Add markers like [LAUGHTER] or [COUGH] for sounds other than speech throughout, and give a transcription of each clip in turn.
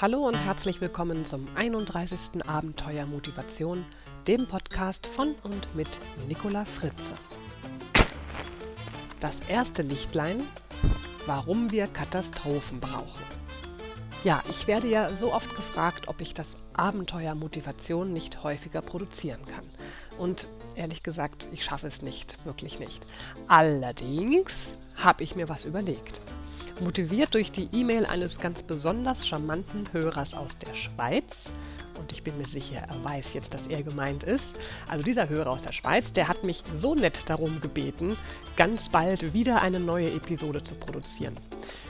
Hallo und herzlich willkommen zum 31. Abenteuer Motivation, dem Podcast von und mit Nicola Fritze. Das erste Lichtlein, warum wir Katastrophen brauchen. Ja, ich werde ja so oft gefragt, ob ich das Abenteuer Motivation nicht häufiger produzieren kann. Und ehrlich gesagt, ich schaffe es nicht, wirklich nicht. Allerdings habe ich mir was überlegt. Motiviert durch die E-Mail eines ganz besonders charmanten Hörers aus der Schweiz. Und ich bin mir sicher, er weiß jetzt, dass er gemeint ist. Also dieser Hörer aus der Schweiz, der hat mich so nett darum gebeten, ganz bald wieder eine neue Episode zu produzieren.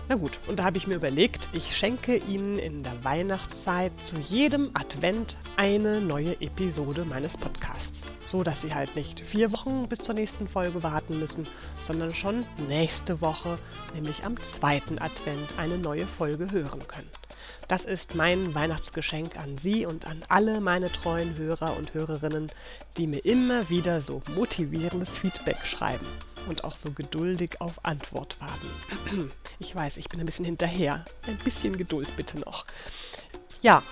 Na gut, und da habe ich mir überlegt, ich schenke Ihnen in der Weihnachtszeit zu jedem Advent eine neue Episode meines Podcasts so dass Sie halt nicht vier Wochen bis zur nächsten Folge warten müssen, sondern schon nächste Woche, nämlich am zweiten Advent, eine neue Folge hören können. Das ist mein Weihnachtsgeschenk an Sie und an alle meine treuen Hörer und Hörerinnen, die mir immer wieder so motivierendes Feedback schreiben und auch so geduldig auf Antwort warten. [CLEARS THROAT] Ich weiß, ich bin ein bisschen hinterher. Ein bisschen Geduld bitte noch. Ja,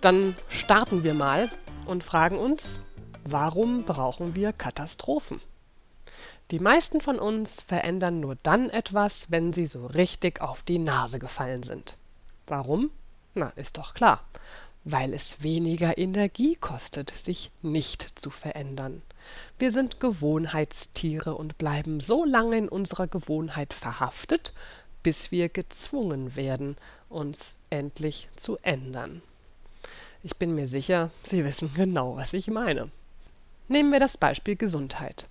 dann starten wir mal und fragen uns, Warum brauchen wir Katastrophen? Die meisten von uns verändern nur dann etwas, wenn sie so richtig auf die Nase gefallen sind. Warum? Na, ist doch klar. Weil es weniger Energie kostet, sich nicht zu verändern. Wir sind Gewohnheitstiere und bleiben so lange in unserer Gewohnheit verhaftet, bis wir gezwungen werden, uns endlich zu ändern. Ich bin mir sicher, Sie wissen genau, was ich meine. Nehmen wir das Beispiel Gesundheit.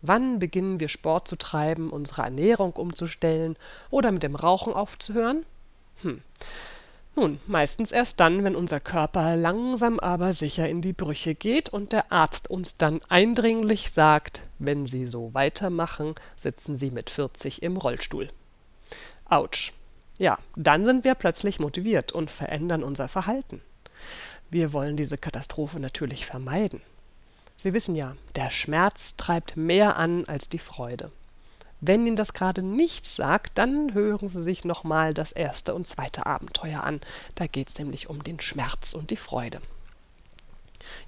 Wann beginnen wir Sport zu treiben, unsere Ernährung umzustellen oder mit dem Rauchen aufzuhören? Hm. Nun, meistens erst dann, wenn unser Körper langsam aber sicher in die Brüche geht und der Arzt uns dann eindringlich sagt, wenn Sie so weitermachen, sitzen Sie mit 40 im Rollstuhl. Autsch. Ja, dann sind wir plötzlich motiviert und verändern unser Verhalten. Wir wollen diese Katastrophe natürlich vermeiden. Sie wissen ja, der Schmerz treibt mehr an als die Freude. Wenn Ihnen das gerade nichts sagt, dann hören Sie sich nochmal das erste und zweite Abenteuer an. Da geht es nämlich um den Schmerz und die Freude.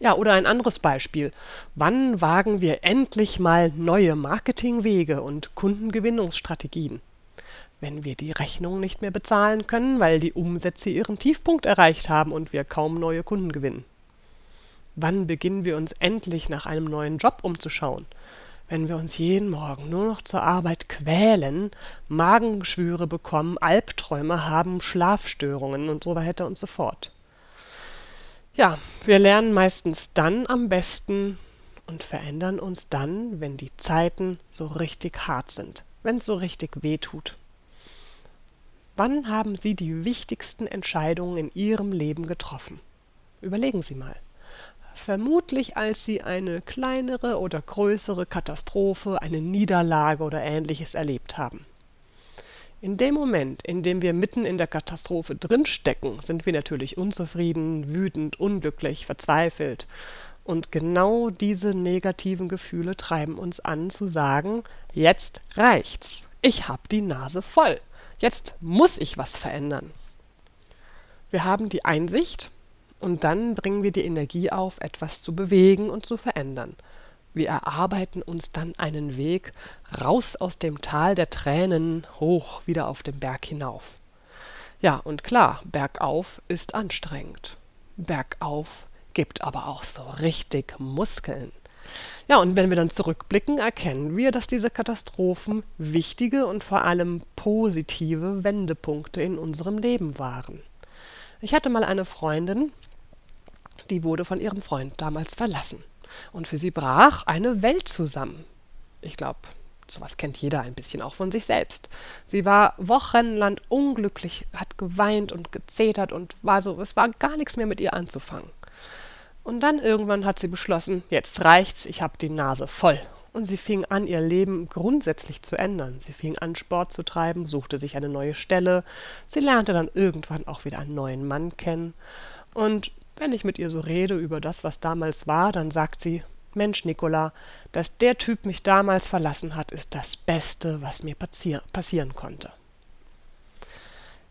Ja, oder ein anderes Beispiel. Wann wagen wir endlich mal neue Marketingwege und Kundengewinnungsstrategien? Wenn wir die Rechnung nicht mehr bezahlen können, weil die Umsätze ihren Tiefpunkt erreicht haben und wir kaum neue Kunden gewinnen. Wann beginnen wir uns endlich nach einem neuen Job umzuschauen? Wenn wir uns jeden Morgen nur noch zur Arbeit quälen, Magengeschwüre bekommen, Albträume haben, Schlafstörungen und so weiter und so fort. Ja, wir lernen meistens dann am besten und verändern uns dann, wenn die Zeiten so richtig hart sind, wenn es so richtig weh tut. Wann haben Sie die wichtigsten Entscheidungen in Ihrem Leben getroffen? Überlegen Sie mal vermutlich als sie eine kleinere oder größere Katastrophe, eine Niederlage oder ähnliches erlebt haben. In dem Moment, in dem wir mitten in der Katastrophe drinstecken, sind wir natürlich unzufrieden, wütend, unglücklich, verzweifelt. Und genau diese negativen Gefühle treiben uns an zu sagen, jetzt reicht's. Ich hab die Nase voll. Jetzt muss ich was verändern. Wir haben die Einsicht, und dann bringen wir die Energie auf, etwas zu bewegen und zu verändern. Wir erarbeiten uns dann einen Weg raus aus dem Tal der Tränen hoch wieder auf den Berg hinauf. Ja, und klar, bergauf ist anstrengend. Bergauf gibt aber auch so richtig Muskeln. Ja, und wenn wir dann zurückblicken, erkennen wir, dass diese Katastrophen wichtige und vor allem positive Wendepunkte in unserem Leben waren. Ich hatte mal eine Freundin, die wurde von ihrem Freund damals verlassen. Und für sie brach eine Welt zusammen. Ich glaube, sowas kennt jeder ein bisschen auch von sich selbst. Sie war wochenlang unglücklich, hat geweint und gezetert und war so, es war gar nichts mehr mit ihr anzufangen. Und dann irgendwann hat sie beschlossen, jetzt reicht's, ich habe die Nase voll. Und sie fing an, ihr Leben grundsätzlich zu ändern. Sie fing an, Sport zu treiben, suchte sich eine neue Stelle. Sie lernte dann irgendwann auch wieder einen neuen Mann kennen. Und wenn ich mit ihr so rede über das, was damals war, dann sagt sie, Mensch, Nicola, dass der Typ mich damals verlassen hat, ist das Beste, was mir passier passieren konnte.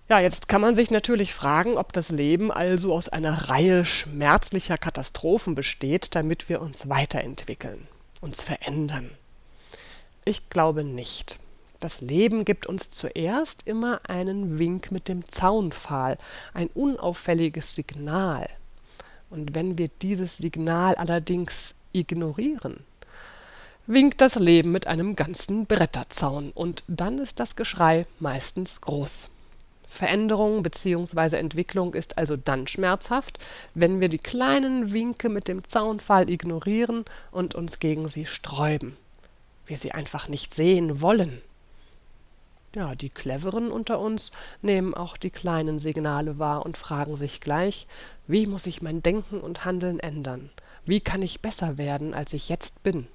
Ja, jetzt kann man sich natürlich fragen, ob das Leben also aus einer Reihe schmerzlicher Katastrophen besteht, damit wir uns weiterentwickeln, uns verändern. Ich glaube nicht. Das Leben gibt uns zuerst immer einen Wink mit dem Zaunpfahl, ein unauffälliges Signal. Und wenn wir dieses Signal allerdings ignorieren, winkt das Leben mit einem ganzen Bretterzaun und dann ist das Geschrei meistens groß. Veränderung bzw. Entwicklung ist also dann schmerzhaft, wenn wir die kleinen Winke mit dem Zaunpfahl ignorieren und uns gegen sie sträuben. Wir sie einfach nicht sehen wollen. Ja, die Cleveren unter uns nehmen auch die kleinen Signale wahr und fragen sich gleich, wie muss ich mein Denken und Handeln ändern? Wie kann ich besser werden, als ich jetzt bin?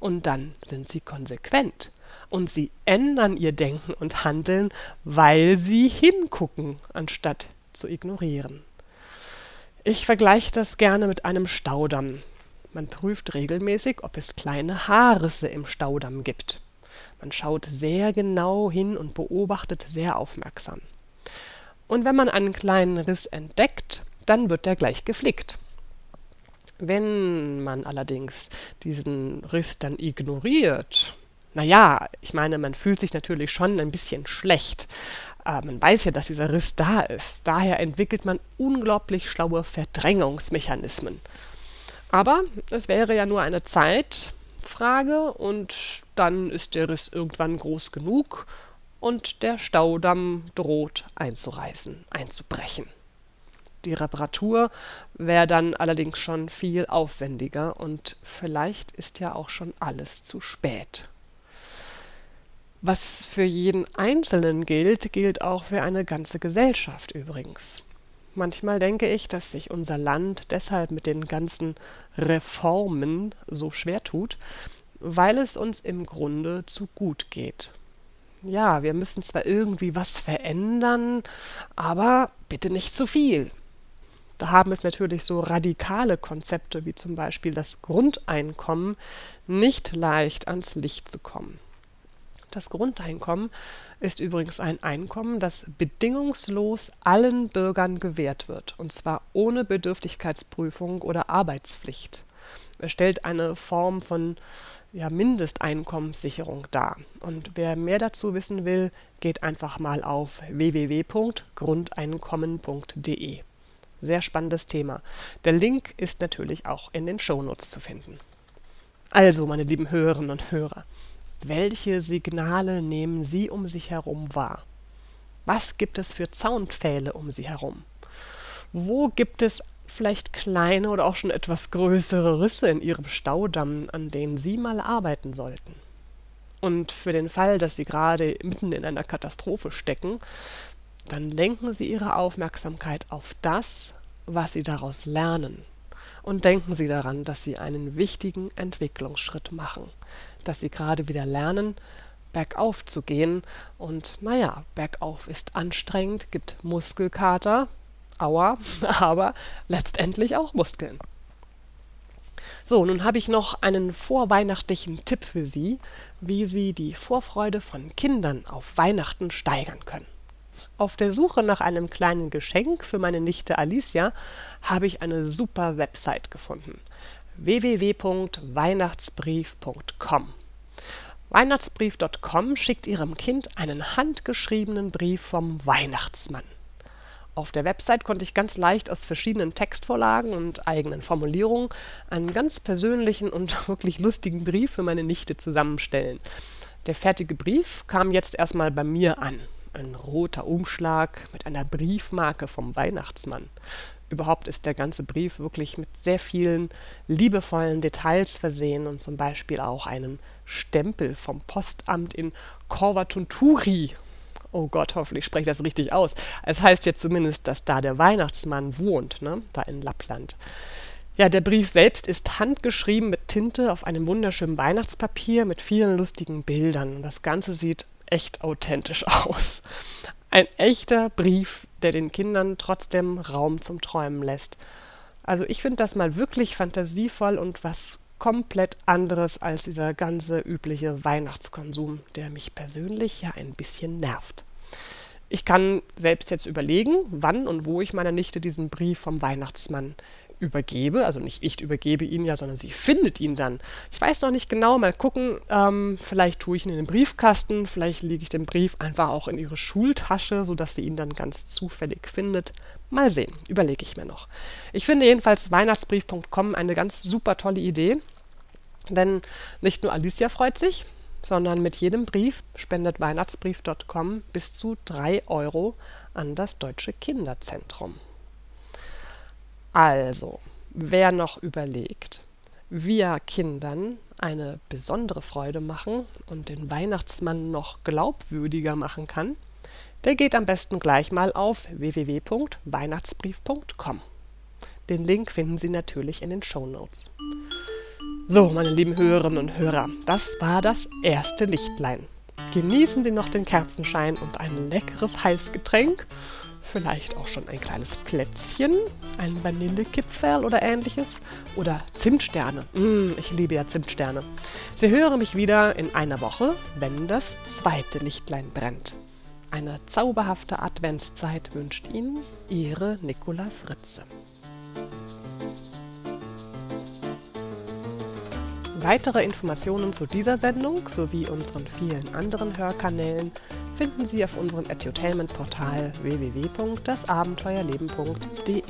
Und dann sind sie konsequent und sie ändern ihr Denken und Handeln, weil sie hingucken, anstatt zu ignorieren. Ich vergleiche das gerne mit einem Staudamm. Man prüft regelmäßig, ob es kleine Haarrisse im Staudamm gibt. Man schaut sehr genau hin und beobachtet sehr aufmerksam. Und wenn man einen kleinen Riss entdeckt, dann wird er gleich geflickt. Wenn man allerdings diesen Riss dann ignoriert naja, ich meine, man fühlt sich natürlich schon ein bisschen schlecht. Äh, man weiß ja, dass dieser Riss da ist. Daher entwickelt man unglaublich schlaue Verdrängungsmechanismen. Aber es wäre ja nur eine Zeitfrage und dann ist der Riss irgendwann groß genug und der Staudamm droht einzureißen, einzubrechen. Die Reparatur wäre dann allerdings schon viel aufwendiger und vielleicht ist ja auch schon alles zu spät. Was für jeden Einzelnen gilt, gilt auch für eine ganze Gesellschaft übrigens. Manchmal denke ich, dass sich unser Land deshalb mit den ganzen Reformen so schwer tut, weil es uns im Grunde zu gut geht. Ja, wir müssen zwar irgendwie was verändern, aber bitte nicht zu viel. Da haben es natürlich so radikale Konzepte wie zum Beispiel das Grundeinkommen nicht leicht ans Licht zu kommen. Das Grundeinkommen ist übrigens ein Einkommen, das bedingungslos allen Bürgern gewährt wird, und zwar ohne Bedürftigkeitsprüfung oder Arbeitspflicht. Es stellt eine Form von ja, Mindesteinkommenssicherung dar. Und wer mehr dazu wissen will, geht einfach mal auf www.grundeinkommen.de. Sehr spannendes Thema. Der Link ist natürlich auch in den Shownotes zu finden. Also, meine lieben Hörerinnen und Hörer, welche Signale nehmen Sie um sich herum wahr? Was gibt es für Zaunpfähle um Sie herum? Wo gibt es vielleicht kleine oder auch schon etwas größere Risse in Ihrem Staudamm, an denen Sie mal arbeiten sollten? Und für den Fall, dass Sie gerade mitten in einer Katastrophe stecken, dann lenken Sie Ihre Aufmerksamkeit auf das, was Sie daraus lernen. Und denken Sie daran, dass Sie einen wichtigen Entwicklungsschritt machen dass sie gerade wieder lernen, bergauf zu gehen. Und naja, bergauf ist anstrengend, gibt Muskelkater, aua, [LAUGHS] aber letztendlich auch Muskeln. So, nun habe ich noch einen vorweihnachtlichen Tipp für Sie, wie Sie die Vorfreude von Kindern auf Weihnachten steigern können. Auf der Suche nach einem kleinen Geschenk für meine Nichte Alicia habe ich eine super Website gefunden www.weihnachtsbrief.com. Weihnachtsbrief.com schickt Ihrem Kind einen handgeschriebenen Brief vom Weihnachtsmann. Auf der Website konnte ich ganz leicht aus verschiedenen Textvorlagen und eigenen Formulierungen einen ganz persönlichen und [LAUGHS] wirklich lustigen Brief für meine Nichte zusammenstellen. Der fertige Brief kam jetzt erstmal bei mir an. Ein roter Umschlag mit einer Briefmarke vom Weihnachtsmann überhaupt ist der ganze Brief wirklich mit sehr vielen liebevollen Details versehen und zum Beispiel auch einem Stempel vom Postamt in Korvatunturi. Oh Gott, hoffentlich spreche ich das richtig aus. Es heißt ja zumindest, dass da der Weihnachtsmann wohnt, ne? da in Lappland. Ja, der Brief selbst ist handgeschrieben mit Tinte auf einem wunderschönen Weihnachtspapier mit vielen lustigen Bildern. Das Ganze sieht echt authentisch [LAUGHS] aus. Ein echter Brief, der den Kindern trotzdem Raum zum Träumen lässt. Also ich finde das mal wirklich fantasievoll und was komplett anderes als dieser ganze übliche Weihnachtskonsum, der mich persönlich ja ein bisschen nervt. Ich kann selbst jetzt überlegen, wann und wo ich meiner Nichte diesen Brief vom Weihnachtsmann übergebe. Also nicht ich übergebe ihn ja, sondern sie findet ihn dann. Ich weiß noch nicht genau, mal gucken. Ähm, vielleicht tue ich ihn in den Briefkasten, vielleicht lege ich den Brief einfach auch in ihre Schultasche, sodass sie ihn dann ganz zufällig findet. Mal sehen, überlege ich mir noch. Ich finde jedenfalls Weihnachtsbrief.com eine ganz super tolle Idee. Denn nicht nur Alicia freut sich, sondern mit jedem Brief spendet Weihnachtsbrief.com bis zu 3 Euro an das Deutsche Kinderzentrum. Also, wer noch überlegt, wie er Kindern eine besondere Freude machen und den Weihnachtsmann noch glaubwürdiger machen kann, der geht am besten gleich mal auf www.weihnachtsbrief.com. Den Link finden Sie natürlich in den Show Notes. So, meine lieben Hörerinnen und Hörer, das war das erste Lichtlein. Genießen Sie noch den Kerzenschein und ein leckeres Heißgetränk vielleicht auch schon ein kleines Plätzchen, ein Vanillekipferl oder ähnliches oder Zimtsterne. Mm, ich liebe ja Zimtsterne. Sie hören mich wieder in einer Woche, wenn das zweite Lichtlein brennt. Eine zauberhafte Adventszeit wünscht Ihnen Ihre Nicola Fritze. Weitere Informationen zu dieser Sendung sowie unseren vielen anderen Hörkanälen finden Sie auf unserem Edutainment-Portal www.dasabenteuerleben.de.